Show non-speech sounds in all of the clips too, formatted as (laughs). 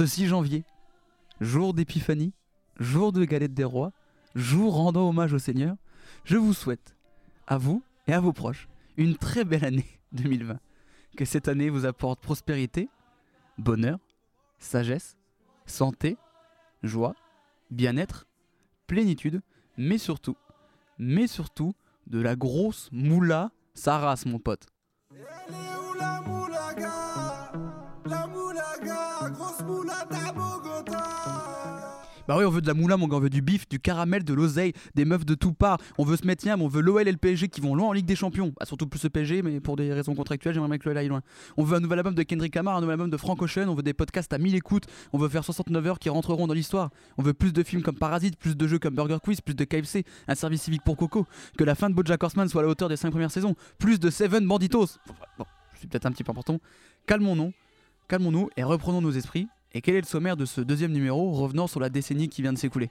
Ce 6 janvier, jour d'épiphanie, jour de galette des rois, jour rendant hommage au Seigneur, je vous souhaite, à vous et à vos proches, une très belle année (laughs) 2020. Que cette année vous apporte prospérité, bonheur, sagesse, santé, joie, bien-être, plénitude, mais surtout, mais surtout, de la grosse moula, ça race mon pote. Bah oui, on veut de la moula, mon on veut du bif, du caramel, de l'oseille, des meufs de tout part. On veut se mettre on veut l'OL et le PSG qui vont loin en Ligue des Champions. Bah, surtout plus le PSG, mais pour des raisons contractuelles, j'aimerais bien que le aille loin. On veut un nouvel album de Kendrick Lamar, un nouvel album de Frank Ocean, on veut des podcasts à 1000 écoutes, on veut faire 69 heures qui rentreront dans l'histoire. On veut plus de films comme Parasite, plus de jeux comme Burger Quiz, plus de KFC, un service civique pour Coco, que la fin de Bojack Horseman soit à la hauteur des 5 premières saisons, plus de Seven Banditos. Bon, je suis peut-être un petit peu important. Calmons-nous, calmons-nous et reprenons nos esprits. Et quel est le sommaire de ce deuxième numéro revenant sur la décennie qui vient de s'écouler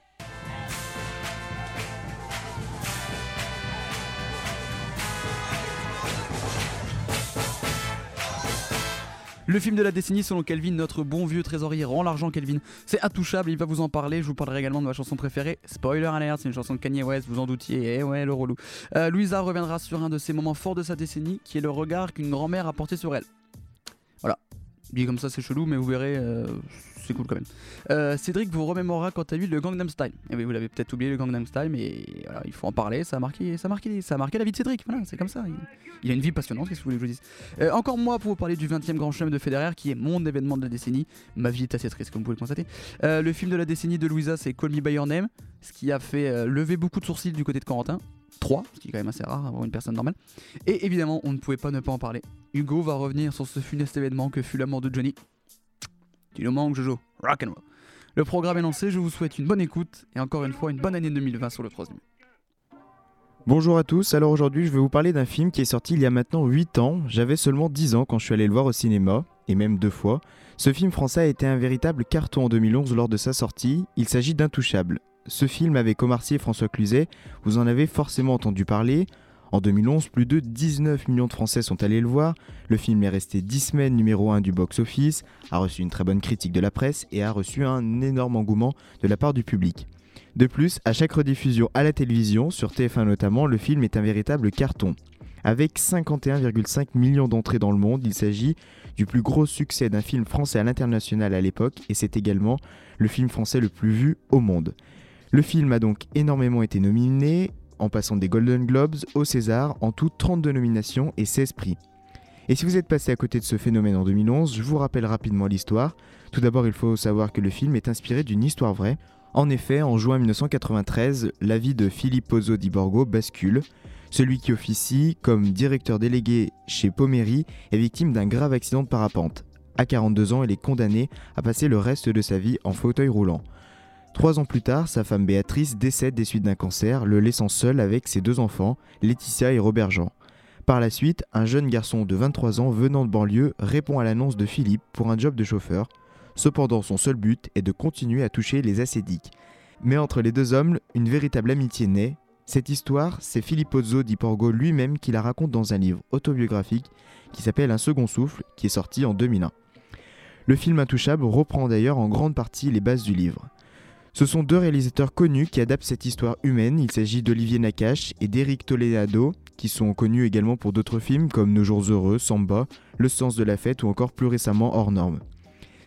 Le film de la décennie selon Kelvin, notre bon vieux trésorier rend l'argent Kelvin. C'est intouchable, il va vous en parler. Je vous parlerai également de ma chanson préférée. Spoiler alert, c'est une chanson de Kanye West, vous en doutiez. Eh ouais, le relou. Euh, Louisa reviendra sur un de ses moments forts de sa décennie, qui est le regard qu'une grand-mère a porté sur elle. Dit comme ça, c'est chelou, mais vous verrez, euh, c'est cool quand même. Euh, Cédric vous remémorera quant à lui le Gangnam Style. Et eh vous l'avez peut-être oublié le Gangnam Style, mais il faut en parler. Ça a marqué, ça a ça a la vie de Cédric. C'est comme ça. Il, a une vie passionnante. Qu'est-ce que vous voulez que je vous dise? Euh, Encore moi pour vous parler du 20e Grand Chelem de Federer, qui est mon événement de la décennie. Ma vie est assez triste, comme vous pouvez le constater. le film de la décennie de Louisa, c'est Call Me by Your Name, ce qui a fait lever beaucoup de sourcils du côté de Corentin. 3, ce qui est quand même assez rare avoir une personne normale. Et évidemment, on ne pouvait pas ne pas en parler. Hugo va revenir sur ce funeste événement que fut la mort de Johnny. Tu nous manques, Jojo. Rock and roll. Le programme est lancé, je vous souhaite une bonne écoute et encore une fois une bonne année 2020 sur le troisième. Bonjour à tous, alors aujourd'hui je vais vous parler d'un film qui est sorti il y a maintenant 8 ans. J'avais seulement 10 ans quand je suis allé le voir au cinéma, et même deux fois. Ce film français a été un véritable carton en 2011 lors de sa sortie. Il s'agit d'Intouchable. Ce film avec Omar et François Cluzet, vous en avez forcément entendu parler. En 2011, plus de 19 millions de Français sont allés le voir. Le film est resté 10 semaines numéro 1 du box-office, a reçu une très bonne critique de la presse et a reçu un énorme engouement de la part du public. De plus, à chaque rediffusion à la télévision, sur TF1 notamment, le film est un véritable carton. Avec 51,5 millions d'entrées dans le monde, il s'agit du plus gros succès d'un film français à l'international à l'époque et c'est également le film français le plus vu au monde. Le film a donc énormément été nominé en passant des Golden Globes au César, en tout 32 nominations et 16 prix. Et si vous êtes passé à côté de ce phénomène en 2011, je vous rappelle rapidement l'histoire. Tout d'abord, il faut savoir que le film est inspiré d'une histoire vraie. En effet, en juin 1993, la vie de Pozzo di Borgo bascule. Celui qui officie comme directeur délégué chez Pomeri est victime d'un grave accident de parapente. À 42 ans, il est condamné à passer le reste de sa vie en fauteuil roulant. Trois ans plus tard, sa femme Béatrice décède des suites d'un cancer, le laissant seul avec ses deux enfants, Laetitia et Robert Jean. Par la suite, un jeune garçon de 23 ans venant de banlieue répond à l'annonce de Philippe pour un job de chauffeur. Cependant, son seul but est de continuer à toucher les acédiques. Mais entre les deux hommes, une véritable amitié naît. Cette histoire, c'est Filippo di Porgo lui-même qui la raconte dans un livre autobiographique qui s'appelle Un second souffle, qui est sorti en 2001. Le film Intouchable reprend d'ailleurs en grande partie les bases du livre. Ce sont deux réalisateurs connus qui adaptent cette histoire humaine. Il s'agit d'Olivier Nakache et d'Éric Toledano, qui sont connus également pour d'autres films comme Nos jours heureux, Samba, Le sens de la fête ou encore plus récemment Hors norme.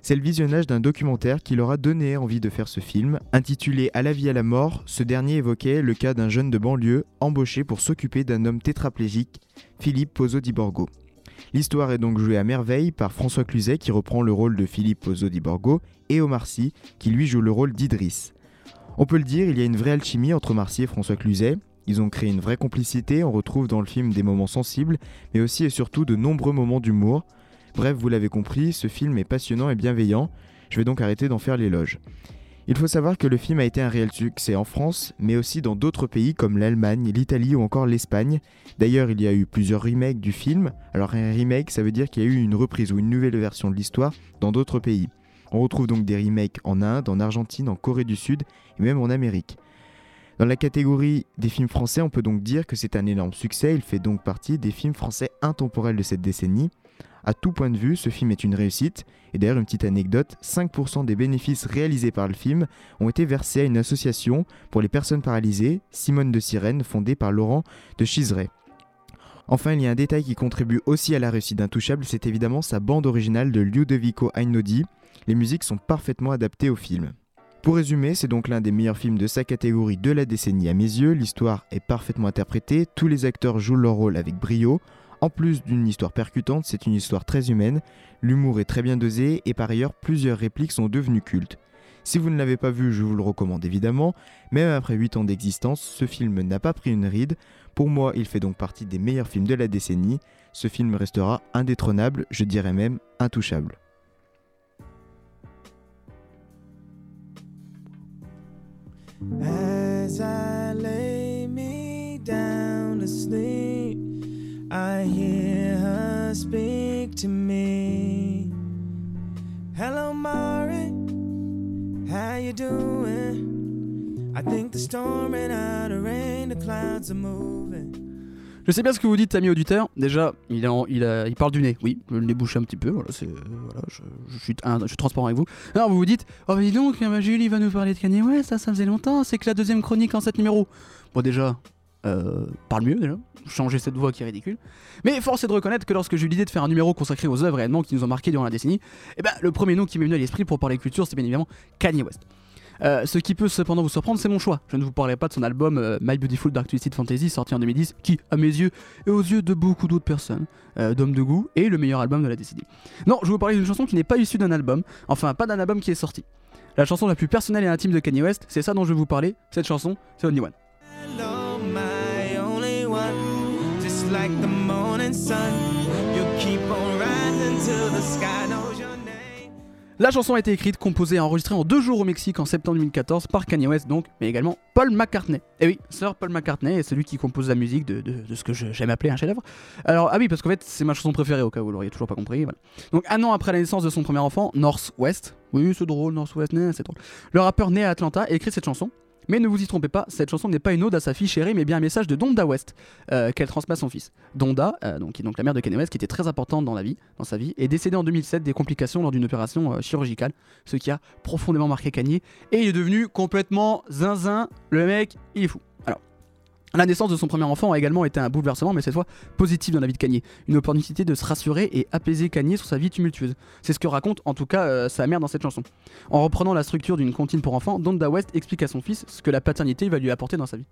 C'est le visionnage d'un documentaire qui leur a donné envie de faire ce film. Intitulé À la vie à la mort, ce dernier évoquait le cas d'un jeune de banlieue embauché pour s'occuper d'un homme tétraplégique, Philippe Pozzo di Borgo. L'histoire est donc jouée à merveille par François Cluzet qui reprend le rôle de Philippe Pozzo di Borgo et Omar Sy qui lui joue le rôle d'Idriss. On peut le dire, il y a une vraie alchimie entre Marcy et François Cluzet. Ils ont créé une vraie complicité, on retrouve dans le film des moments sensibles, mais aussi et surtout de nombreux moments d'humour. Bref, vous l'avez compris, ce film est passionnant et bienveillant. Je vais donc arrêter d'en faire l'éloge. Il faut savoir que le film a été un réel succès en France, mais aussi dans d'autres pays comme l'Allemagne, l'Italie ou encore l'Espagne. D'ailleurs, il y a eu plusieurs remakes du film. Alors un remake, ça veut dire qu'il y a eu une reprise ou une nouvelle version de l'histoire dans d'autres pays. On retrouve donc des remakes en Inde, en Argentine, en Corée du Sud et même en Amérique. Dans la catégorie des films français, on peut donc dire que c'est un énorme succès, il fait donc partie des films français intemporels de cette décennie. À tout point de vue, ce film est une réussite. Et d'ailleurs, une petite anecdote 5% des bénéfices réalisés par le film ont été versés à une association pour les personnes paralysées, Simone de Sirène, fondée par Laurent de Chiseret. Enfin, il y a un détail qui contribue aussi à la réussite d'Intouchable, c'est évidemment sa bande originale de Ludovico Einaudi. Les musiques sont parfaitement adaptées au film. Pour résumer, c'est donc l'un des meilleurs films de sa catégorie de la décennie à mes yeux. L'histoire est parfaitement interprétée, tous les acteurs jouent leur rôle avec brio. En plus d'une histoire percutante, c'est une histoire très humaine, l'humour est très bien dosé et par ailleurs plusieurs répliques sont devenues cultes. Si vous ne l'avez pas vu, je vous le recommande évidemment. Même après 8 ans d'existence, ce film n'a pas pris une ride. Pour moi, il fait donc partie des meilleurs films de la décennie. Ce film restera indétrônable, je dirais même intouchable. I hear her speak to me. Hello, Mari, how you doing? I think the storm ran out of rain, the clouds are moving. Je sais bien ce que vous dites, amis auditeurs. Déjà, il, il, il, parle du nez. Oui, le nez bouché un petit peu. Voilà, voilà je, suis, suis, transparent avec vous. Alors, vous vous dites, oh, mais dis donc, Jules, il va nous parler de Kanye Ouais, ça, ça faisait longtemps. C'est que la deuxième chronique en 7 numéros. Bon, déjà, euh, parle mieux déjà, changer cette voix qui est ridicule. Mais force est de reconnaître que lorsque j'ai eu l'idée de faire un numéro consacré aux œuvres réellement qui nous ont marqué durant la décennie, eh ben, le premier nom qui m'est venu à l'esprit pour parler culture, c'est bien évidemment Kanye West. Euh, ce qui peut cependant vous surprendre, c'est mon choix. Je ne vous parlerai pas de son album euh, My Beautiful Dark Twisted Fantasy sorti en 2010, qui, à mes yeux et aux yeux de beaucoup d'autres personnes, euh, d'hommes de goût, est le meilleur album de la décennie. Non, je vais vous parler d'une chanson qui n'est pas issue d'un album, enfin pas d'un album qui est sorti. La chanson la plus personnelle et intime de Kanye West, c'est ça dont je vais vous parler. Cette chanson, c'est Only One. La chanson a été écrite, composée et enregistrée en deux jours au Mexique en septembre 2014 par Kanye West donc, mais également Paul McCartney. Et oui, Sir Paul McCartney est celui qui compose la musique de, ce que j'aime appeler un chef-d'œuvre. Alors, ah oui, parce qu'en fait, c'est ma chanson préférée au cas où vous l'auriez toujours pas compris. Donc, un an après la naissance de son premier enfant, Northwest, oui, c'est drôle, Northwest, c'est drôle. Le rappeur né à Atlanta a écrit cette chanson mais ne vous y trompez pas, cette chanson n'est pas une ode à sa fille chérie, mais bien un message de Donda West euh, qu'elle transmet à son fils. Donda, euh, donc, qui est donc la mère de Kanye West, qui était très importante dans, la vie, dans sa vie, est décédée en 2007 des complications lors d'une opération euh, chirurgicale, ce qui a profondément marqué Kanye, et il est devenu complètement zinzin. Le mec, il est fou. La naissance de son premier enfant a également été un bouleversement, mais cette fois positif dans la vie de Kanye. Une opportunité de se rassurer et apaiser Kanye sur sa vie tumultueuse. C'est ce que raconte en tout cas euh, sa mère dans cette chanson. En reprenant la structure d'une comptine pour enfants, Donda West explique à son fils ce que la paternité va lui apporter dans sa vie.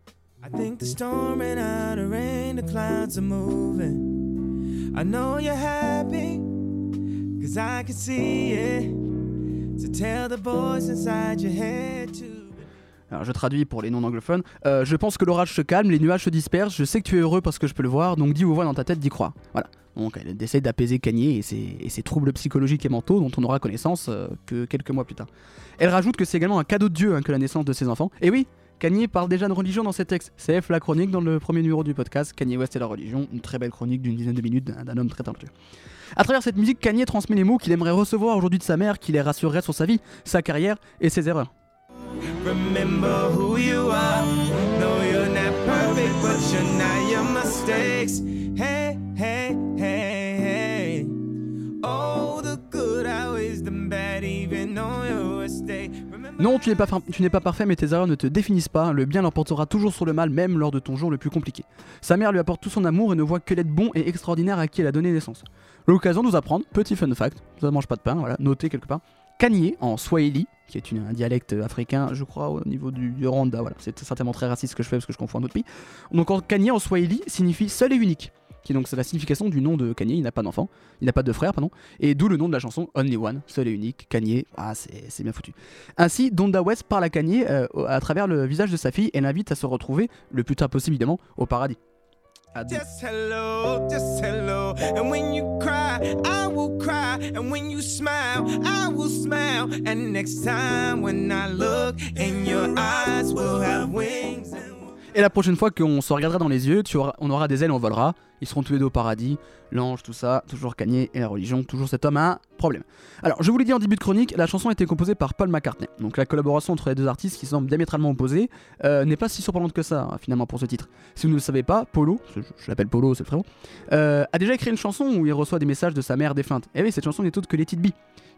Alors je traduis pour les non-anglophones. Euh, je pense que l'orage se calme, les nuages se dispersent, je sais que tu es heureux parce que je peux le voir, donc dis ou voix dans ta tête d'y croire. Voilà. Donc elle essaie d'apaiser Kanye et ses, troubles psychologiques et mentaux dont on aura connaissance euh, que quelques mois plus tard. Elle rajoute que c'est également un cadeau de Dieu hein, que la naissance de ses enfants. Et oui, Kanye parle déjà de religion dans ses textes. CF la chronique dans le premier numéro du podcast, Kanye West et la religion, une très belle chronique d'une dizaine de minutes d'un homme très talentueux. À travers cette musique, Kanye transmet les mots qu'il aimerait recevoir aujourd'hui de sa mère, qui les rassurerait sur sa vie, sa carrière et ses erreurs. Remember who you are. No, you're not perfect, but you're not your mistakes. Hey, hey, hey, hey. The good outweighs the bad, even on your mistake. Non, tu n'es pas, pas parfait, mais tes erreurs ne te définissent pas. Le bien l'emportera toujours sur le mal, même lors de ton jour le plus compliqué. Sa mère lui apporte tout son amour et ne voit que l'être bon et extraordinaire à qui elle a donné naissance. L'occasion de nous apprendre, petit fun fact, ça ne mange pas de pain, voilà, notez quelque part, Kanye en Swahili, qui est un dialecte africain, je crois, au niveau du, Rwanda. C'est certainement très raciste ce que je fais parce que je confonds un autre pays. Donc en Kanye en Swahili signifie seul et unique, qui est donc la signification du nom de Kanye. Il n'a pas d'enfant, il n'a pas de frère, pardon, et d'où le nom de la chanson Only One, seul et unique. Kanye, ah c'est bien foutu. Ainsi, Donda West parle à Kanye euh, à travers le visage de sa fille et l'invite à se retrouver le plus tard possible évidemment au paradis. À deux. Just hello, just hello. And when you cry, I will cry. And when you smile, I will smile. And next time when I look in your eyes, we'll have wings. Et la prochaine fois qu'on se regardera dans les yeux, tu auras- on aura des ailes, on volera. Ils seront tous les deux au paradis. L'ange, tout ça, toujours Kanye et la religion, toujours cet homme a un problème. Alors, je vous l'ai dit en début de chronique, la chanson a été composée par Paul McCartney. Donc la collaboration entre les deux artistes qui semblent diamétralement opposés euh, n'est pas si surprenante que ça, hein, finalement, pour ce titre. Si vous ne le savez pas, Polo, je, l'appelle Polo, c'est le frérot, euh, a déjà écrit une chanson où il reçoit des messages de sa mère défunte. Et oui, cette chanson n'est autre que Let It Be,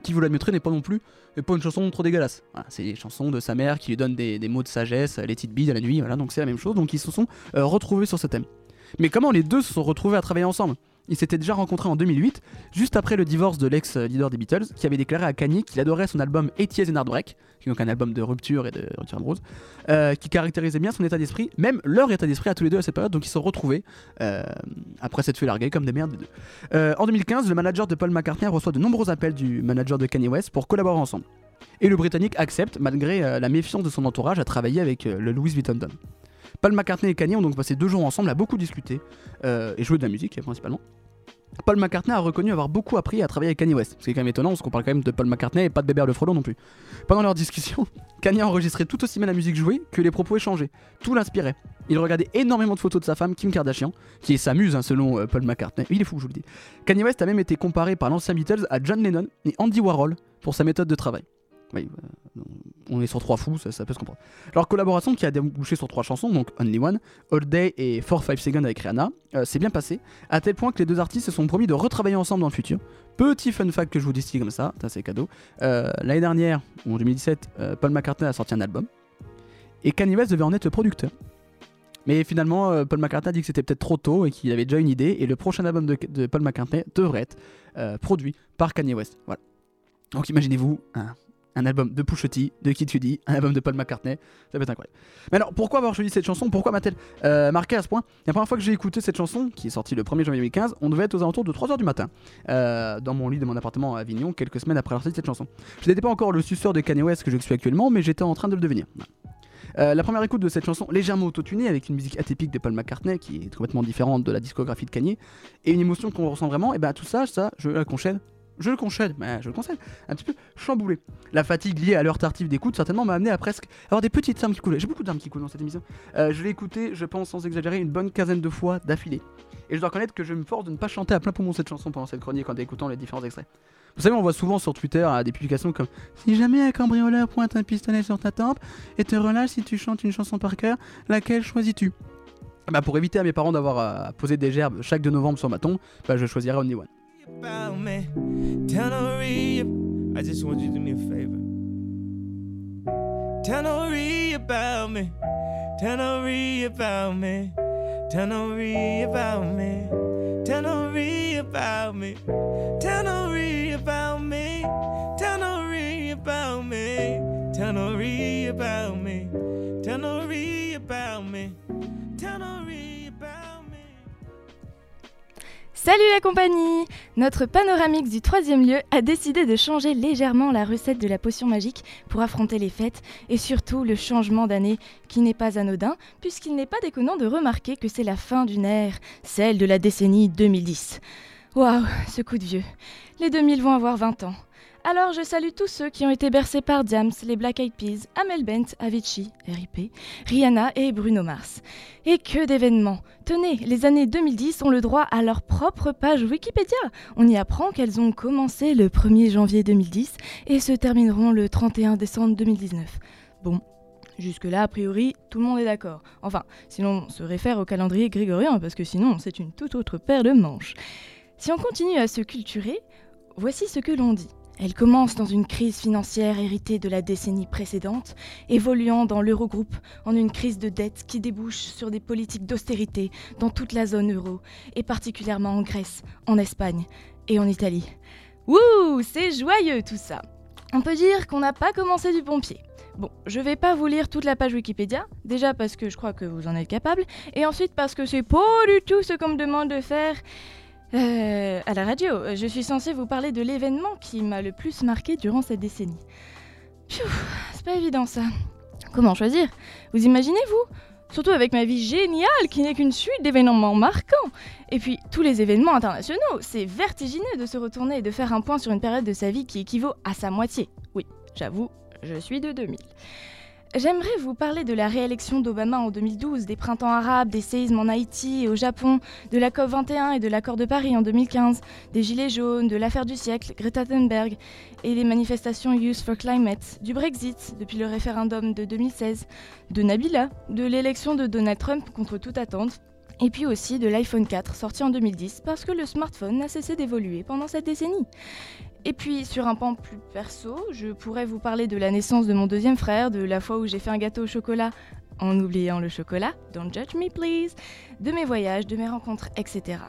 qui vous l'admettrez n'est pas non plus n'est pas une chanson trop dégueulasse. Voilà, c'est des chansons de sa mère qui lui donne des, mots de sagesse, Let It Be de la nuit, voilà, donc c'est la même chose. Donc ils se sont euh, retrouvés sur ce thème. Mais comment les deux se sont retrouvés à travailler ensemble? Ils s'étaient déjà rencontrés en 2008, juste après le divorce de l'ex-leader des Beatles, qui avait déclaré à Kanye qu'il adorait son album 80 Years and Heartbreak, qui est donc un album de rupture et de rupture amoureuse, euh, qui caractérisait bien son état d'esprit, même leur état d'esprit à tous les deux à cette période, donc ils se sont retrouvés euh, après s'être fait larguer comme des merdes les deux. Euh, en 2015, le manager de Paul McCartney reçoit de nombreux appels du manager de Kanye West pour collaborer ensemble. Et le Britannique accepte, malgré la méfiance de son entourage, à travailler avec le Louis Vuitton. Paul McCartney et Kanye ont donc passé deux jours ensemble à beaucoup discuter euh, et jouer de la musique principalement. Paul McCartney a reconnu avoir beaucoup appris à travailler avec Kanye West, ce qui est quand même étonnant parce qu'on parle quand même de Paul McCartney et pas de Bébert le Frelon non plus. Pendant leur discussion, (laughs) Kanye a enregistré tout aussi bien la musique jouée que les propos échangés. Tout l'inspirait. Il regardait énormément de photos de sa femme Kim Kardashian, qui est hein, selon euh, Paul McCartney. Il est fou, je vous le dis. Kanye West a même été comparé par l'ancien Beatles à John Lennon et Andy Warhol pour sa méthode de travail. Oui, euh, on est sur trois fous, ça, peut se comprendre. Leur collaboration qui a débouché sur trois chansons, donc Only One, All Day et 4-5 Seconds avec Rihanna, euh, s'est bien passé, à tel point que les deux artistes se sont promis de retravailler ensemble dans le futur. Petit fun fact que je vous distille comme ça, ça c'est cadeau. Euh, L'année dernière, en 2017, euh, Paul McCartney a sorti un album, et Kanye West devait en être le producteur. Mais finalement, euh, Paul McCartney a dit que c'était peut-être trop tôt et qu'il avait déjà une idée, et le prochain album de, Paul McCartney devrait être produit par Kanye West. Voilà. Donc imaginez-vous un album de Pusha T, de Kid Cudi, un album de Paul McCartney, ça peut être incroyable. Mais alors, pourquoi avoir choisi cette chanson? Pourquoi m'a-t-elle euh, marqué à ce point? La première fois que j'ai écouté cette chanson, qui est sortie le 1er janvier 2015, on devait être aux alentours de 3h du matin, euh, dans mon lit de mon appartement à Avignon, quelques semaines après la sortie de cette chanson. Je n'étais pas encore le suceur de Kanye West que je suis actuellement, mais j'étais en train de le devenir. Euh, la première écoute de cette chanson, légèrement autotunée, avec une musique atypique de Paul McCartney, qui est complètement différente de la discographie de Kanye, et une émotion qu'on ressent vraiment, et ben tout ça, ça, je la concède, je le concède, mais je le concède, un petit peu chamboulé. La fatigue liée à l'heure tardive d'écoute, certainement, m'a amené à presque avoir des petites larmes qui coulent. J'ai beaucoup de qui coulent dans cette émission. Euh, je l'ai écouté, je pense sans exagérer, une bonne quinzaine de fois d'affilée. Et je dois reconnaître que je me force de ne pas chanter à plein poumon cette chanson pendant cette chronique en écoutant les différents extraits. Vous savez, on voit souvent sur Twitter euh, des publications comme Si jamais un cambrioleur pointe un pistolet sur ta tempe et te relâche si tu chantes une chanson par cœur, laquelle choisis-tu? Bah pour éviter à mes parents d'avoir à poser des gerbes chaque 2 novembre sur ma tombe, bah je choisirais Only One. About me. Tell Nori, I just want you to do me a favor. Tell Nori about me. Tell Nori about me. Tell Nori about me. Tell Nori about me. Tell Nori about me. Tell Nori about me. Tell Nori about me. Salut la compagnie Notre panoramix du troisième lieu a décidé de changer légèrement la recette de la potion magique pour affronter les fêtes et surtout le changement d'année qui n'est pas anodin puisqu'il n'est pas déconnant de remarquer que c'est la fin d'une ère, celle de la décennie 2010. Waouh, ce coup de vieux. Les 2000 vont avoir 20 ans. Alors je salue tous ceux qui ont été bercés par Diams, les Black Eyed Peas, Amel Bent, Avicii, RIP, Rihanna et Bruno Mars. Et que d'événements Tenez, les années 2010 ont le droit à leur propre page Wikipédia. On y apprend qu'elles ont commencé le 1er janvier 2010 et se termineront le 31 décembre 2019. Bon, jusque-là, a priori, tout le monde est d'accord. Enfin, sinon on se réfère au calendrier grégorien parce que sinon c'est une toute autre paire de manches. Si on continue à se culturer, voici ce que l'on dit. Elle commence dans une crise financière héritée de la décennie précédente, évoluant dans l'Eurogroupe en une crise de dette qui débouche sur des politiques d'austérité dans toute la zone euro, et particulièrement en Grèce, en Espagne et en Italie. Wouh, c'est joyeux tout ça On peut dire qu'on n'a pas commencé du bon. Bon, je vais pas vous lire toute la page Wikipédia, déjà parce que je crois que vous en êtes capable, et ensuite parce que c'est pas du tout ce qu'on me demande de faire euh, à la radio. Je suis censée vous parler de l'événement qui m'a le plus marqué durant cette décennie. C'est pas évident ça. Comment choisir? Vous imaginez, vous? Surtout avec ma vie géniale qui n'est qu'une suite d'événements marquants. Et puis tous les événements internationaux, c'est vertigineux de se retourner et de faire un point sur une période de sa vie qui équivaut à sa moitié. Oui, j'avoue, je suis de 2000. J'aimerais vous parler de la réélection d'Obama en 2012, des printemps arabes, des séismes en Haïti et au Japon, de la COP21 et de l'accord de Paris en 2015, des Gilets jaunes, de l'affaire du siècle, Greta Thunberg, et des manifestations Youth for Climate, du Brexit depuis le référendum de 2016, de Nabila, de l'élection de Donald Trump contre toute attente, et puis aussi de l'iPhone 4 sorti en 2010 parce que le smartphone n'a cessé d'évoluer pendant cette décennie. Et puis sur un pan plus perso, je pourrais vous parler de la naissance de mon deuxième frère, de la fois où j'ai fait un gâteau au chocolat en oubliant le chocolat, don't judge me please, de mes voyages, de mes rencontres, etc.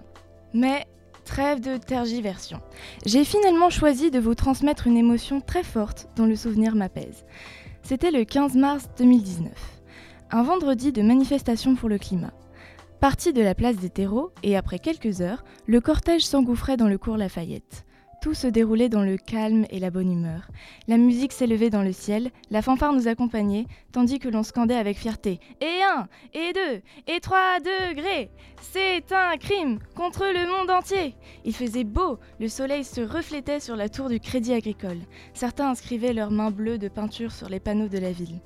Mais trêve de tergiversion. J'ai finalement choisi de vous transmettre une émotion très forte dont le souvenir m'apaise. C'était le 15 mars 2019, un vendredi de manifestation pour le climat. Parti de la place des terreaux, et après quelques heures, le cortège s'engouffrait dans le cours Lafayette. Tout se déroulait dans le calme et la bonne humeur. La musique s'élevait dans le ciel, la fanfare nous accompagnait, tandis que l'on scandait avec fierté Et un, et deux, et trois degrés C'est un crime contre le monde entier Il faisait beau, le soleil se reflétait sur la tour du Crédit Agricole. Certains inscrivaient leurs mains bleues de peinture sur les panneaux de la ville.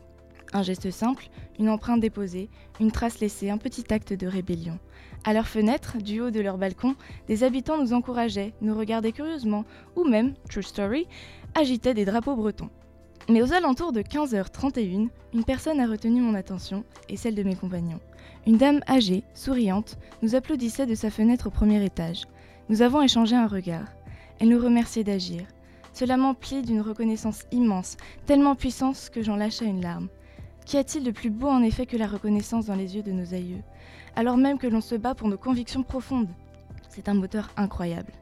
Un geste simple, une empreinte déposée, une trace laissée, un petit acte de rébellion. À leurs fenêtres, du haut de leur balcon, des habitants nous encourageaient, nous regardaient curieusement, ou même, true story, agitaient des drapeaux bretons. Mais aux alentours de 15h31, une personne a retenu mon attention et celle de mes compagnons. Une dame âgée, souriante, nous applaudissait de sa fenêtre au premier étage. Nous avons échangé un regard. Elle nous remerciait d'agir. Cela m'emplit d'une reconnaissance immense, tellement puissante que j'en lâcha une larme. Qu'y a-t-il de plus beau en effet que la reconnaissance dans les yeux de nos aïeux, alors même que l'on se bat pour nos convictions profondes? C'est un moteur incroyable.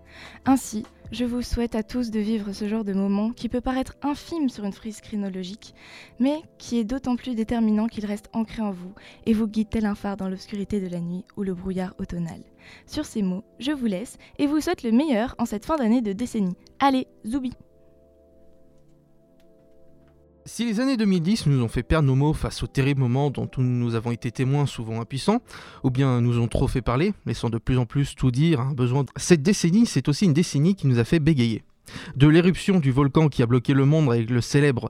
Ainsi, je vous souhaite à tous de vivre ce genre de moment qui peut paraître infime sur une frise chronologique, mais qui est d'autant plus déterminant qu'il reste ancré en vous et vous guide tel un phare dans l'obscurité de la nuit ou le brouillard automnal. Sur ces mots, je vous laisse et vous souhaite le meilleur en cette fin d'année de décennie. Allez, zoubi Si les années 2010 nous ont fait perdre nos mots face aux terribles moments dont nous avons été témoins souvent impuissants, ou bien nous ont trop fait parler, laissant de plus en plus tout dire, de... cette décennie, c'est aussi une décennie qui nous a fait bégayer. De l'éruption du volcan qui a bloqué le monde avec le célèbre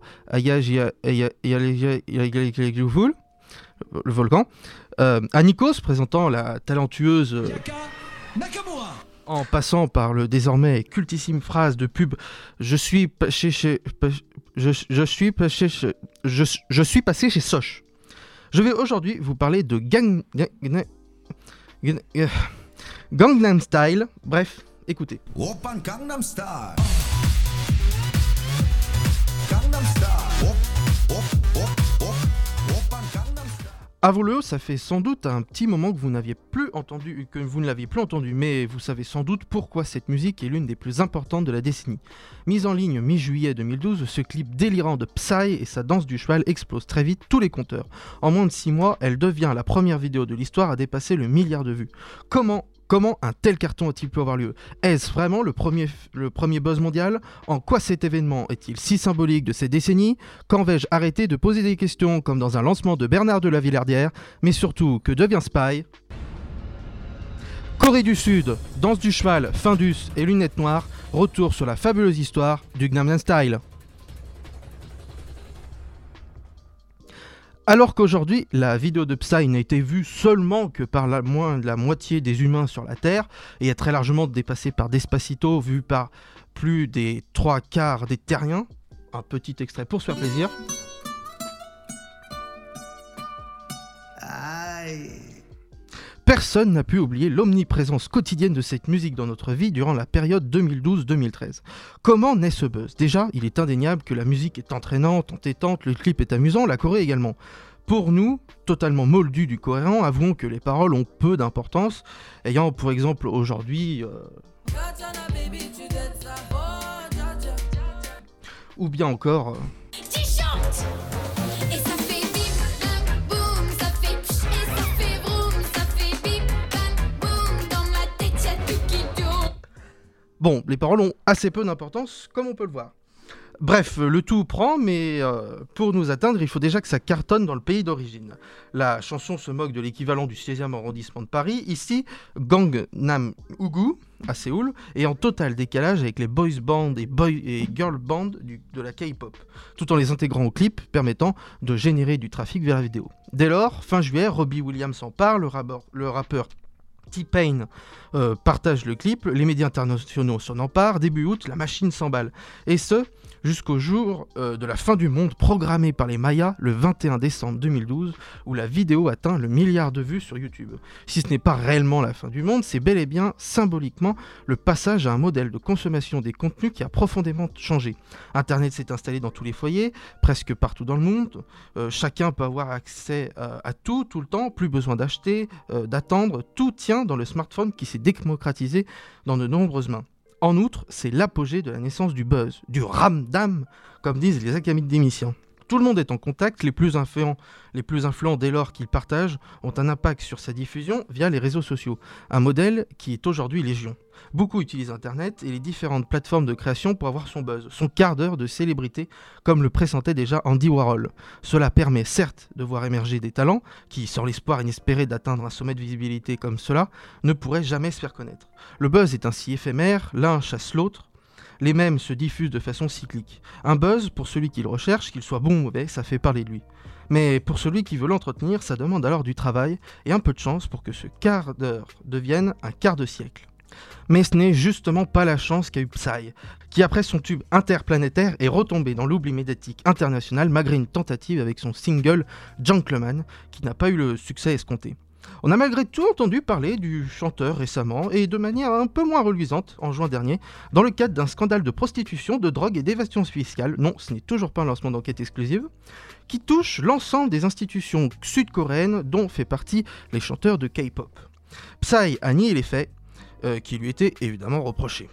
le euh, Je suis passé chez. Je, suis passé chez. Soch. Je vais aujourd'hui vous parler de Gang. Gangnam Style. Bref, écoutez. Gangnam Style. Gangnam Style. Avouons-le, ça fait sans doute un petit moment que vous n'aviez plus entendu, que vous ne l'aviez plus entendu, mais vous savez sans doute pourquoi cette musique est l'une des plus importantes de la décennie. Mise en ligne mi-juillet 2012, ce clip délirant de Psy et sa danse du cheval explose très vite tous les compteurs. En moins de 6 mois, elle devient la première vidéo de l'histoire à dépasser le milliard de vues. Comment Comment un tel carton a-t-il pu avoir lieu? Est-ce vraiment le premier, buzz mondial? En quoi cet événement est-il si symbolique de ces décennies? Quand vais-je arrêter de poser des questions comme dans un lancement de Bernard de la Villardière Mais surtout, que devient Spy? Corée du Sud, danse du cheval, Findus et lunettes noires, retour sur la fabuleuse histoire du Gangnam Style. Alors qu'aujourd'hui, la vidéo de Psy n'a été vue seulement que par la, moins de la moitié des humains sur la Terre et est très largement dépassée par Despacito, vu par plus des trois quarts des terriens. Un petit extrait pour se faire plaisir. Personne n'a pu oublier l'omniprésence quotidienne de cette musique dans notre vie durant la période 2012-2013. Comment naît ce buzz? Déjà, il est indéniable que la musique est entraînante, entêtante, le clip est amusant, la choré également. Pour nous, totalement moldus du cohérent, avouons que les paroles ont peu d'importance, ayant pour exemple aujourd'hui... Euh, ou bien encore... euh, Bon, les paroles ont assez peu d'importance, comme on peut le voir. Bref, le tout prend, mais euh, pour nous atteindre, il faut déjà que ça cartonne dans le pays d'origine. La chanson se moque de l'équivalent du 16e arrondissement de Paris, ici Gangnam Ugu, à Séoul, et en total décalage avec les boys bands et, girl bands du- de la K-pop, tout en les intégrant au clip, permettant de générer du trafic vers la vidéo. Dès lors, fin juillet, Robbie Williams en le rappeur T-Pain euh, partage le clip, les médias internationaux s'en emparent, début août, la machine s'emballe. Et ce, jusqu'au jour euh, de la fin du monde programmé par les Mayas le 21 décembre 2012, où la vidéo atteint le milliard de vues sur YouTube. Si ce n'est pas réellement la fin du monde, c'est bel et bien symboliquement le passage à un modèle de consommation des contenus qui a profondément changé. Internet s'est installé dans tous les foyers, presque partout dans le monde. Euh, chacun peut avoir accès euh, à tout, tout le temps, plus besoin d'acheter, d'attendre. Tout tient dans le smartphone qui s'est démocratisé dans de nombreuses mains. En outre, c'est l'apogée de la naissance du buzz, du ramdam, comme disent les académiques d'émission. Tout le monde est en contact, les plus influents, dès lors qu'ils partagent ont un impact sur sa diffusion via les réseaux sociaux, un modèle qui est aujourd'hui légion. Beaucoup utilisent Internet et les différentes plateformes de création pour avoir son buzz, son quart d'heure de célébrité, comme le pressentait déjà Andy Warhol. Cela permet certes de voir émerger des talents qui, sans l'espoir inespéré d'atteindre un sommet de visibilité comme cela, ne pourraient jamais se faire connaître. Le buzz est ainsi éphémère, l'un chasse l'autre, les mêmes se diffusent de façon cyclique. Un buzz, pour celui qui le recherche, qu'il soit bon ou mauvais, ça fait parler de lui. Mais pour celui qui veut l'entretenir, ça demande alors du travail et un peu de chance pour que ce quart d'heure devienne un quart de siècle. Mais ce n'est justement pas la chance qu'a eu Psy, qui après son tube interplanétaire est retombé dans l'oubli médiatique international malgré une tentative avec son single Gentleman, qui n'a pas eu le succès escompté. On a malgré tout entendu parler du chanteur récemment et de manière un peu moins reluisante en juin dernier dans le cadre d'un scandale de prostitution, de drogue et d'évasion fiscale. Non, ce n'est toujours pas un lancement d'enquête exclusive qui touche l'ensemble des institutions sud-coréennes dont fait partie les chanteurs de K-pop. Psy a nié les faits euh, qui lui étaient évidemment reprochés.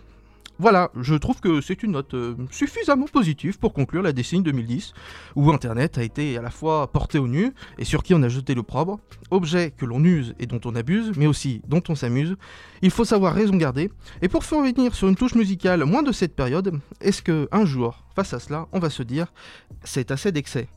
Voilà, je trouve que c'est une note euh, suffisamment positive pour conclure la décennie 2010, où Internet a été à la fois porté au nu et sur qui on a jeté l'opprobre, objet que l'on use et dont on abuse, mais aussi dont on s'amuse. Il faut savoir raison garder. Et pour revenir sur une touche musicale moins de cette période, est-ce que un jour, face à cela, on va se dire c'est assez d'excès?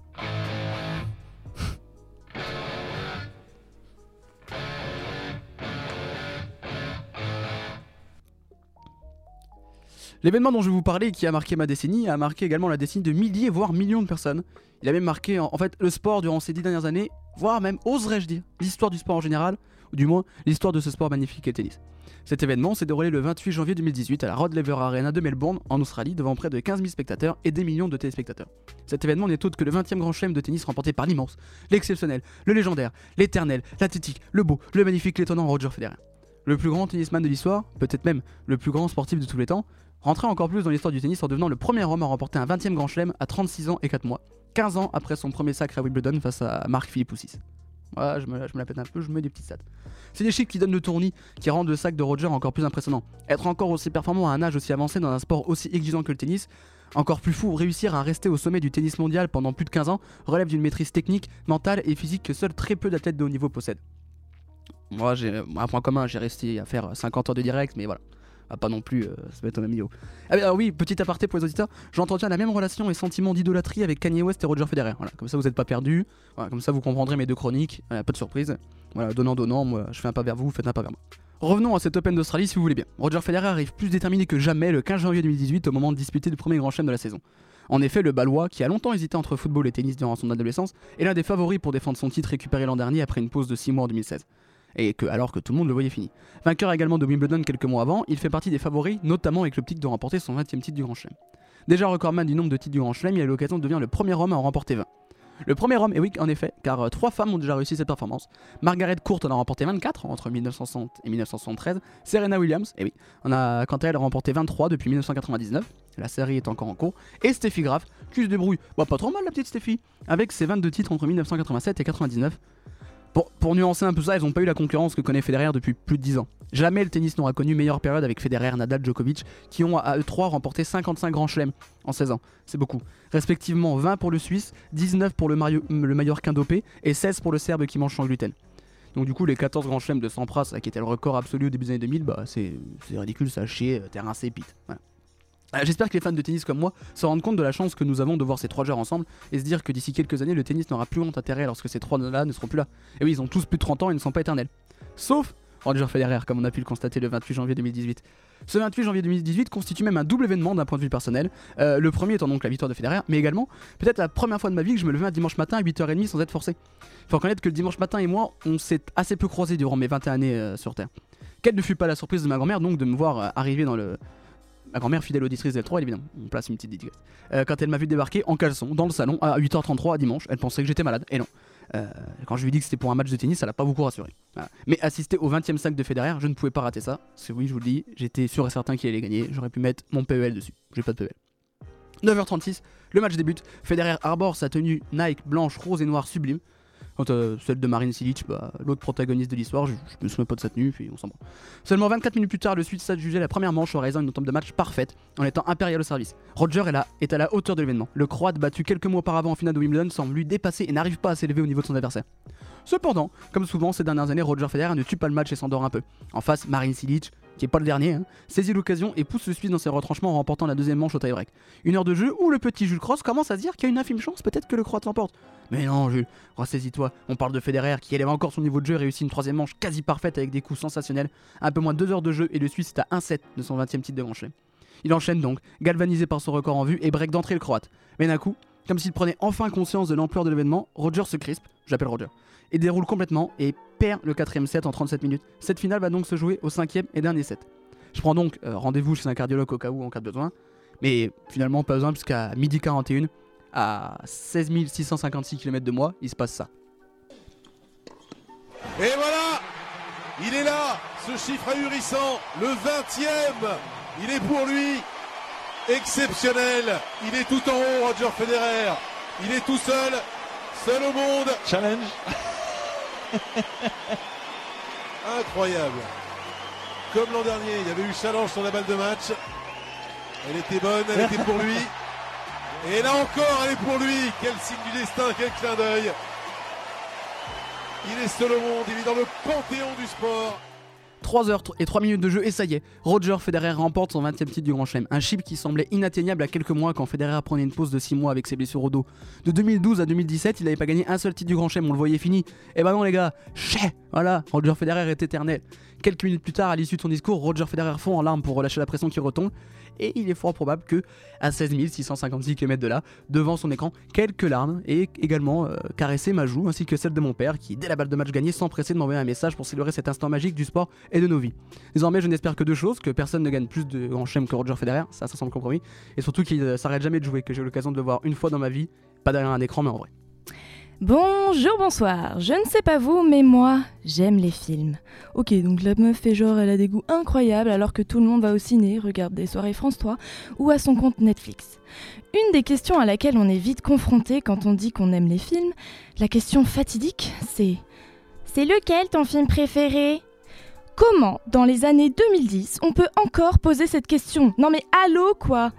L'événement dont je vais vous parler, qui a marqué ma décennie, a marqué également la décennie de milliers, voire millions de personnes. Il a même marqué en, fait le sport durant ces dix dernières années, voire même, oserais-je dire, l'histoire du sport en général, ou du moins l'histoire de ce sport magnifique qu'est le tennis. Cet événement s'est déroulé le 28 janvier 2018 à la Rod Laver Arena de Melbourne, en Australie, devant près de 15 000 spectateurs et des millions de téléspectateurs. Cet événement n'est autre que le 20e grand chelem de tennis remporté par l'immense, l'exceptionnel, le légendaire, l'éternel, l'athlétique, le beau, le magnifique, l'étonnant Roger Federer. Le plus grand tennisman de l'histoire, peut-être même le plus grand sportif de tous les temps, rentrait encore plus dans l'histoire du tennis en devenant le premier homme à remporter un 20e grand chelem à 36 ans et 4 mois, 15 ans après son premier sacre à Wimbledon face à Marc Philippe Poussis. Voilà, je me, je me la pète un peu, je mets des petites stats. C'est des chiffres qui donnent le tournis, qui rendent le sac de Roger encore plus impressionnant. Être encore aussi performant à un âge aussi avancé dans un sport aussi exigeant que le tennis, encore plus fou, réussir à rester au sommet du tennis mondial pendant plus de 15 ans relève d'une maîtrise technique, mentale et physique que seuls très peu d'athlètes de haut niveau possèdent. Moi, j'ai un point commun, j'ai resté à faire 50 heures de direct, mais voilà. Ah, pas non plus euh, se mettre au même niveau. Ah, mais, alors oui, petit aparté pour les auditeurs, j'entretiens la même relation et sentiment d'idolâtrie avec Kanye West et Roger Federer. Voilà, comme ça vous n'êtes pas perdus, voilà, comme ça vous comprendrez mes deux chroniques, pas de surprise. Voilà, donnant, donnant, moi je fais un pas vers vous, vous faites un pas vers moi. Revenons à cet Open d'Australie si vous voulez bien. Roger Federer arrive plus déterminé que jamais le 15 janvier 2018 au moment de disputer le premier grand chelem de la saison. En effet, le Balois, qui a longtemps hésité entre football et tennis durant son adolescence, est l'un des favoris pour défendre son titre récupéré l'an dernier après une pause de 6 mois en 2016 et que, alors que tout le monde le voyait fini. Vainqueur également de Wimbledon quelques mois avant, il fait partie des favoris, notamment avec l'optique de remporter son 20e titre du Grand Chelem. Déjà recordman du nombre de titres du Grand Chelem, il a l'occasion de devenir le premier homme à en remporter 20. Le premier homme, et oui, en effet, car euh, trois femmes ont déjà réussi cette performance. Margaret Court en a remporté 24 entre 1960 et 1973. Serena Williams, et oui, en a quant à elle remporté 23 depuis 1999. La série est encore en cours. Et Steffi Graf, qui se débrouille, bah pas trop mal la petite Steffi, avec ses 22 titres entre 1987 et 99. Pour, nuancer un peu ça, ils n'ont pas eu la concurrence que connaît Federer depuis plus de 10 ans. Jamais le tennis n'aura connu meilleure période avec Federer, Nadal, Djokovic, qui ont à eux trois remporté 55 grands chelems en 16 ans. C'est beaucoup. Respectivement 20 pour le Suisse, 19 pour le, Mario- le dopé et 16 pour le Serbe qui mange sans gluten. Donc du coup, les 14 grands chelems de Sampras, qui était le record absolu au début des années 2000, bah c'est ridicule, ça a chier, euh. Voilà. Euh, J'espère que les fans de tennis comme moi se rendent compte de la chance que nous avons de voir ces trois joueurs ensemble et se dire que d'ici quelques années, le tennis n'aura plus grand intérêt lorsque ces trois-là ne seront plus là. Et oui, ils ont tous plus de 30 ans et ne sont pas éternels. Sauf Roger Federer, comme on a pu le constater le 28 janvier 2018. Ce 28 janvier 2018 constitue même un double événement d'un point de vue personnel. Euh, le premier étant donc la victoire de Federer, mais également peut-être la première fois de ma vie que je me levais un dimanche matin à 8h30 sans être forcé. Faut reconnaître que le dimanche matin et moi, on s'est assez peu croisés durant mes 21 années euh, sur Terre. Quelle ne fut pas la surprise de ma grand-mère donc de me voir euh, arriver dans le. Ma grand-mère fidèle auditrice d'L3, évidemment, on place une petite dédicace. Euh, quand elle m'a vu débarquer en caleçon dans le salon à 8h33 à dimanche, elle pensait que j'étais malade, et non. Euh, quand je lui ai dit que c'était pour un match de tennis, ça l'a pas beaucoup rassuré. Mais assister au 20 e sac de Federer, je ne pouvais pas rater ça. C'est oui, je vous le dis, j'étais sûr et certain qu'il allait gagner. J'aurais pu mettre mon PEL dessus. J'ai pas de PEL. 9h36, le match débute. Federer arbore sa tenue Nike blanche, rose et noire sublime. Quant à celle de Marine Silic, bah, l'autre protagoniste de l'histoire, je, je me souviens pas de sa tenue, puis on s'en branle. Seulement 24 minutes plus tard, le Suisse s'adjugeait la première manche en réalisant une entente de match parfaite en étant impérial au service. Roger est, là, est à la hauteur de l'événement. Le Croate, battu quelques mois auparavant en finale de Wimbledon, semble lui dépasser et n'arrive pas à s'élever au niveau de son adversaire. Cependant, comme souvent ces dernières années, Roger Federer ne tue pas le match et s'endort un peu. En face, Marine Silic, qui est pas le dernier, hein, saisit l'occasion et pousse le Suisse dans ses retranchements en remportant la deuxième manche au tie-break. Une heure de jeu où le petit Jules Cross commence à dire qu'il y a une infime chance peut-être que le Croate l'emporte. Mais non, Jules, ressaisis-toi. On parle de Federer qui élève encore son niveau de jeu et réussit une troisième manche quasi parfaite avec des coups sensationnels. Un peu moins de deux heures de jeu et le Suisse est à 1-7 de son 20 e titre de Grand. Il enchaîne donc, galvanisé par son record en vue et break d'entrée le Croate. Mais d'un coup, comme s'il prenait enfin conscience de l'ampleur de l'événement, Roger se crispe, j'appelle Roger, et déroule complètement et perd le quatrième set en 37 minutes. Cette finale va donc se jouer au cinquième et dernier set. Je prends donc euh, rendez-vous chez un cardiologue au cas où en cas de besoin, mais finalement pas besoin puisqu'à midi 41, à 16 656 km de moi, il se passe ça. Et voilà Il est là, ce chiffre ahurissant, le 20e Il est pour lui exceptionnel. Il est tout en haut, Roger Federer. Il est tout seul, seul au monde. Challenge. (laughs) Incroyable. Comme l'an dernier, il y avait eu challenge sur la balle de match. Elle était bonne, elle était pour lui. (laughs) Et là encore, elle est pour lui. Quel signe du destin, quel clin d'œil. Il est seul au monde, il est dans le panthéon du sport. 3 heures et 3 minutes de jeu et ça y est, Roger Federer remporte son 20 e titre du Grand Chelem. Un chip qui semblait inatteignable à quelques mois quand Federer prenait une pause de 6 mois avec ses blessures au dos. De 2012 à 2017, il n'avait pas gagné un seul titre du Grand Chelem, on le voyait fini. Et bah non les gars, chais Voilà, Roger Federer est éternel. Quelques minutes plus tard, à l'issue de son discours, Roger Federer fond en larmes pour relâcher la pression qui retombe. Et il est fort probable que, à 16 656 km de là, devant son écran, quelques larmes et également euh, caresser ma joue ainsi que celle de mon père qui, dès la balle de match gagnée, s'empressait de m'envoyer un message pour célébrer cet instant magique du sport et de nos vies. Désormais, je n'espère que deux choses que personne ne gagne plus de grand chelem que Roger Federer, ça, ça semble compromis, et surtout qu'il ne s'arrête jamais de jouer, que j'ai eu l'occasion de le voir une fois dans ma vie, pas derrière un écran, mais en vrai. Bonjour, bonsoir. Je ne sais pas vous, mais moi, j'aime les films. Ok, donc la meuf fait genre, elle a des goûts incroyables alors que tout le monde va au ciné, regarde des soirées France 3 ou à son compte Netflix. Une des questions à laquelle on est vite confronté quand on dit qu'on aime les films, la question fatidique, c'est C'est lequel ton film préféré? Comment, dans les années 2010, on peut encore poser cette question? Non mais allô quoi?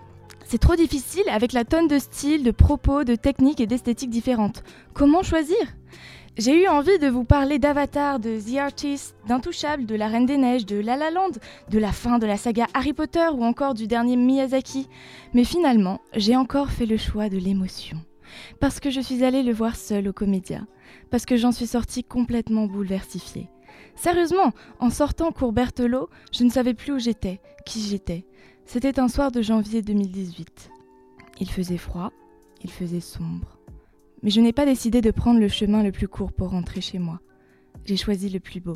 C'est trop difficile avec la tonne de styles, de propos, de techniques et d'esthétiques différentes. Comment choisir? J'ai eu envie de vous parler d'Avatar, de The Artist, d'Intouchable, de La Reine des Neiges, de La La Land, de la fin de la saga Harry Potter ou encore du dernier Miyazaki. Mais finalement, j'ai encore fait le choix de l'émotion. Parce que je suis allée le voir seule au Comédia. Parce que j'en suis sortie complètement bouleversifiée. Sérieusement, en sortant cours Berthelot, je ne savais plus où j'étais, qui j'étais. C'était un soir de janvier 2018. Il faisait froid, il faisait sombre. Mais je n'ai pas décidé de prendre le chemin le plus court pour rentrer chez moi. J'ai choisi le plus beau.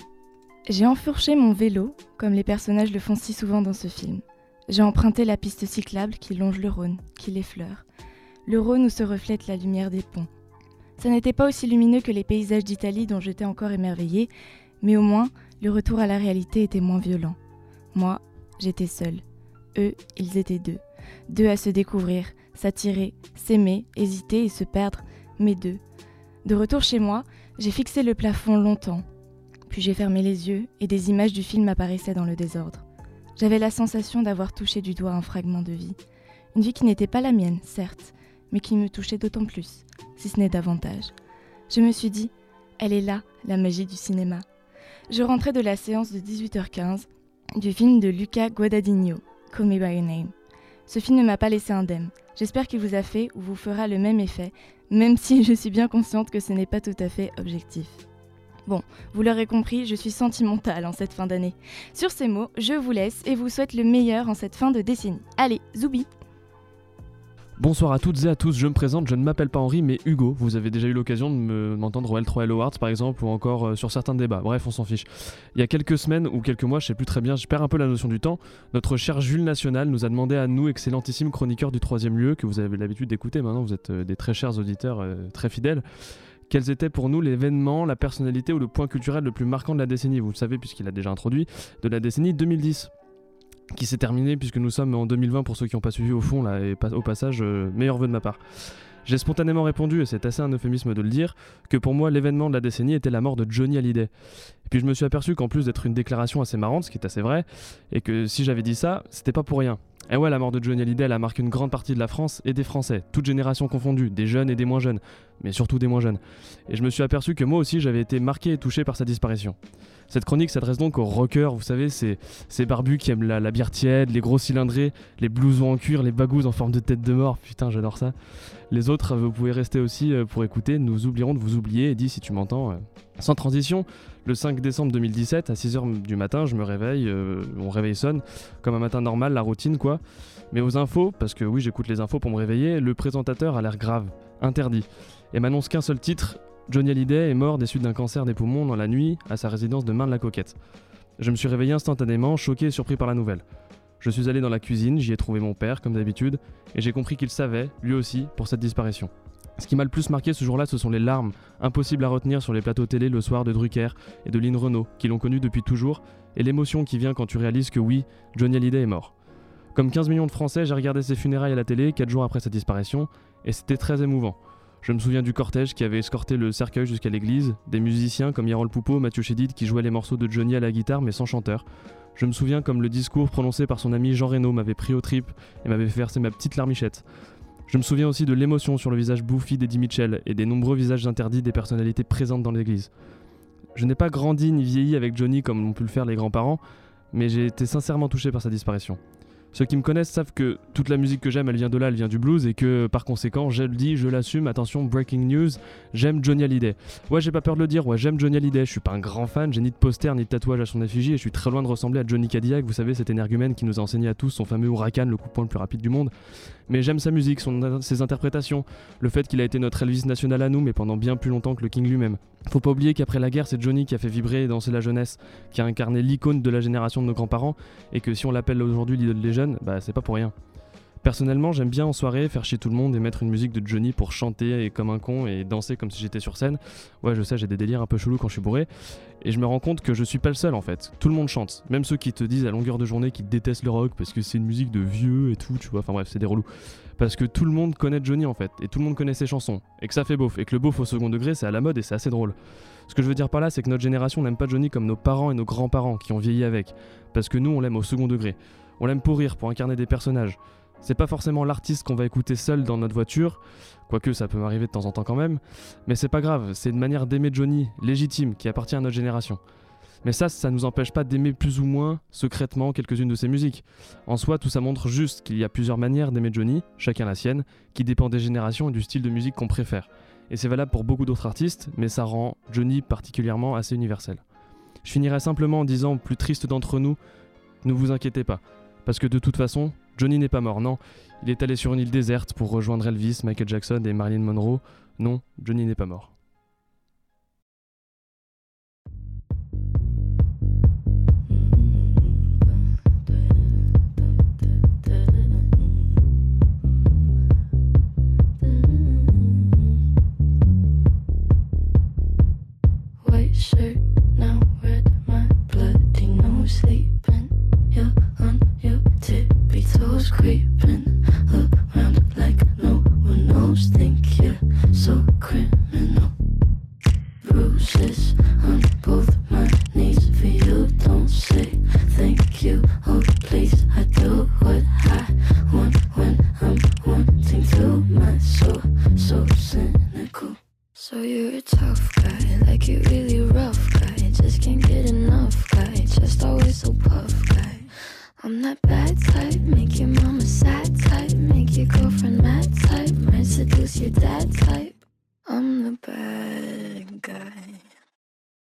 J'ai enfourché mon vélo, comme les personnages le font si souvent dans ce film. J'ai emprunté la piste cyclable qui longe le Rhône, qui l'effleure. Le Rhône où se reflète la lumière des ponts. Ça n'était pas aussi lumineux que les paysages d'Italie dont j'étais encore émerveillée, mais au moins, le retour à la réalité était moins violent. Moi, j'étais seule. Eux, ils étaient deux. Deux à se découvrir, s'attirer, s'aimer, hésiter et se perdre, mais deux. De retour chez moi, J'ai fixé le plafond longtemps, puis j'ai fermé les yeux et des images du film apparaissaient dans le désordre. J'avais la sensation d'avoir touché du doigt un fragment de vie. Une vie qui n'était pas la mienne, certes, mais qui me touchait d'autant plus, si ce n'est davantage. Je me suis dit, elle est là, la magie du cinéma. Je rentrais de la séance de 18h15 du film de Luca Guadagnino, Call Me By Your Name. Ce film ne m'a pas laissé indemne. J'espère qu'il vous a fait ou vous fera le même effet, même si je suis bien consciente que ce n'est pas tout à fait objectif. Bon, vous l'aurez compris, je suis sentimentale en cette fin d'année. Sur ces mots, je vous laisse et vous souhaite le meilleur en cette fin de décennie. Allez, zoubi Bonsoir à toutes et à tous, je me présente, je ne m'appelle pas Henri mais Hugo. Vous avez déjà eu l'occasion de me- m'entendre au L3 Hello Arts par exemple ou encore euh, sur certains débats. Bref, on s'en fiche. Il y a quelques semaines ou quelques mois, je sais plus très bien, je perds un peu la notion du temps. Notre cher Jules National nous a demandé à nous, excellentissimes chroniqueurs du troisième lieu, que vous avez l'habitude d'écouter maintenant, vous êtes euh, des très chers auditeurs euh, très fidèles, quels étaient pour nous l'événement, la personnalité ou le point culturel le plus marquant de la décennie? Vous le savez puisqu'il a déjà introduit, de la décennie 2010 qui s'est terminé puisque nous sommes en 2020 pour ceux qui n'ont pas suivi au fond là et au passage euh, meilleur vœu de ma part. J'ai spontanément répondu, et c'est assez un euphémisme de le dire, que pour moi l'événement de la décennie était la mort de Johnny Hallyday. Et puis je me suis aperçu qu'en plus d'être une déclaration assez marrante, ce qui est assez vrai, et que si j'avais dit ça, c'était pas pour rien. Et ouais, la mort de Johnny Hallyday, a marqué une grande partie de la France et des Français, toutes générations confondues, des jeunes et des moins jeunes, mais surtout des moins jeunes. Et je me suis aperçu que moi aussi j'avais été marqué et touché par sa disparition. Cette chronique s'adresse donc aux rockers, vous savez, ces, ces barbus qui aiment la, bière tiède, les gros cylindrés, les blousons en cuir, les bagous en forme de tête de mort, putain j'adore ça. Les autres, euh, vous pouvez rester aussi euh, pour écouter, nous oublierons de vous oublier, Eddie si tu m'entends. euh. Sans transition, le 5 décembre 2017, à 6h du matin, je me réveille, euh, mon réveil sonne, comme un matin normal, la routine quoi. Mais aux infos, parce que oui j'écoute les infos pour me réveiller, le présentateur a l'air grave, interdit, et m'annonce qu'un seul titre, Johnny Hallyday est mort des suites d'un cancer des poumons dans la nuit à sa résidence de Marne-la-Coquette. Je me suis réveillé instantanément, choqué et surpris par la nouvelle. Je suis allé dans la cuisine, j'y ai trouvé mon père, comme d'habitude, et j'ai compris qu'il savait, lui aussi, pour cette disparition. Ce qui m'a le plus marqué ce jour-là, ce sont les larmes, impossibles à retenir sur les plateaux télé le soir de Drucker et de Lynn Renault, qui l'ont connu depuis toujours, et l'émotion qui vient quand tu réalises que oui, Johnny Hallyday est mort. Comme 15 millions de Français, j'ai regardé ses funérailles à la télé 4 jours après sa disparition, et c'était très émouvant. Je me souviens du cortège qui avait escorté le cercueil jusqu'à l'église, des musiciens comme Yarol Poupeau, Mathieu Chédid qui jouaient les morceaux de Johnny à la guitare mais sans chanteur. Je me souviens comme le discours prononcé par son ami Jean Reno m'avait pris aux tripes et m'avait fait verser ma petite larmichette. Je me souviens aussi de l'émotion sur le visage bouffi d'Eddie Mitchell et des nombreux visages interdits des personnalités présentes dans l'église. Je n'ai pas grandi ni vieilli avec Johnny comme l'ont pu le faire les grands-parents, mais j'ai été sincèrement touché par sa disparition. Ceux qui me connaissent savent que toute la musique que j'aime, elle vient de là, elle vient du blues, et que par conséquent, je le dis, je l'assume, attention, breaking news, j'aime Johnny Hallyday. Ouais, j'ai pas peur de le dire, ouais, j'aime Johnny Hallyday, je suis pas un grand fan, j'ai ni de poster ni de tatouage à son effigie, et je suis très loin de ressembler à Johnny Cadillac, vous savez, cet énergumène qui nous a enseigné à tous son fameux Huracan, le coup de poing le plus rapide du monde. Mais j'aime sa musique, ses interprétations, le fait qu'il a été notre Elvis national à nous, mais pendant bien plus longtemps que le King lui-même. Faut pas oublier qu'après la guerre, c'est Johnny qui a fait vibrer et danser la jeunesse, qui a incarné l'icône de la génération de nos grands-parents, et que si on l'appelle aujourd'hui l'idole des bah c'est pas pour rien. Personnellement, j'aime bien en soirée faire chier tout le monde et mettre une musique de Johnny pour chanter et comme un con et danser comme si j'étais sur scène. Ouais, je sais, j'ai des délires un peu chelous quand je suis bourré. Et je me rends compte que je suis pas le seul en fait. Tout le monde chante. Même ceux qui te disent à longueur de journée qu'ils détestent le rock parce que c'est une musique de vieux et tout, tu vois. Enfin bref, c'est des relous. Parce que tout le monde connaît Johnny en fait. Et tout le monde connaît ses chansons. Et que ça fait beauf. Et que le beauf au second degré, c'est à la mode et c'est assez drôle. Ce que je veux dire par là, c'est que notre génération n'aime pas Johnny comme nos parents et nos grands-parents qui ont vieilli avec. Parce que nous, on l'aime au second degré. On l'aime pour rire, pour incarner des personnages. C'est pas forcément l'artiste qu'on va écouter seul dans notre voiture, quoique ça peut m'arriver de temps en temps quand même, mais c'est pas grave, c'est une manière d'aimer Johnny, légitime, qui appartient à notre génération. Mais ça, ça nous empêche pas d'aimer plus ou moins secrètement quelques-unes de ses musiques. En soi, tout ça montre juste qu'il y a plusieurs manières d'aimer Johnny, chacun la sienne, qui dépend des générations et du style de musique qu'on préfère. Et c'est valable pour beaucoup d'autres artistes, mais ça rend Johnny particulièrement assez universel. Je finirai simplement en disant, plus triste d'entre nous, ne vous inquiétez pas, parce que de toute façon, Johnny n'est pas mort, non. Il est allé sur une île déserte pour rejoindre Elvis, Michael Jackson et Marilyn Monroe. Non, Johnny n'est pas mort.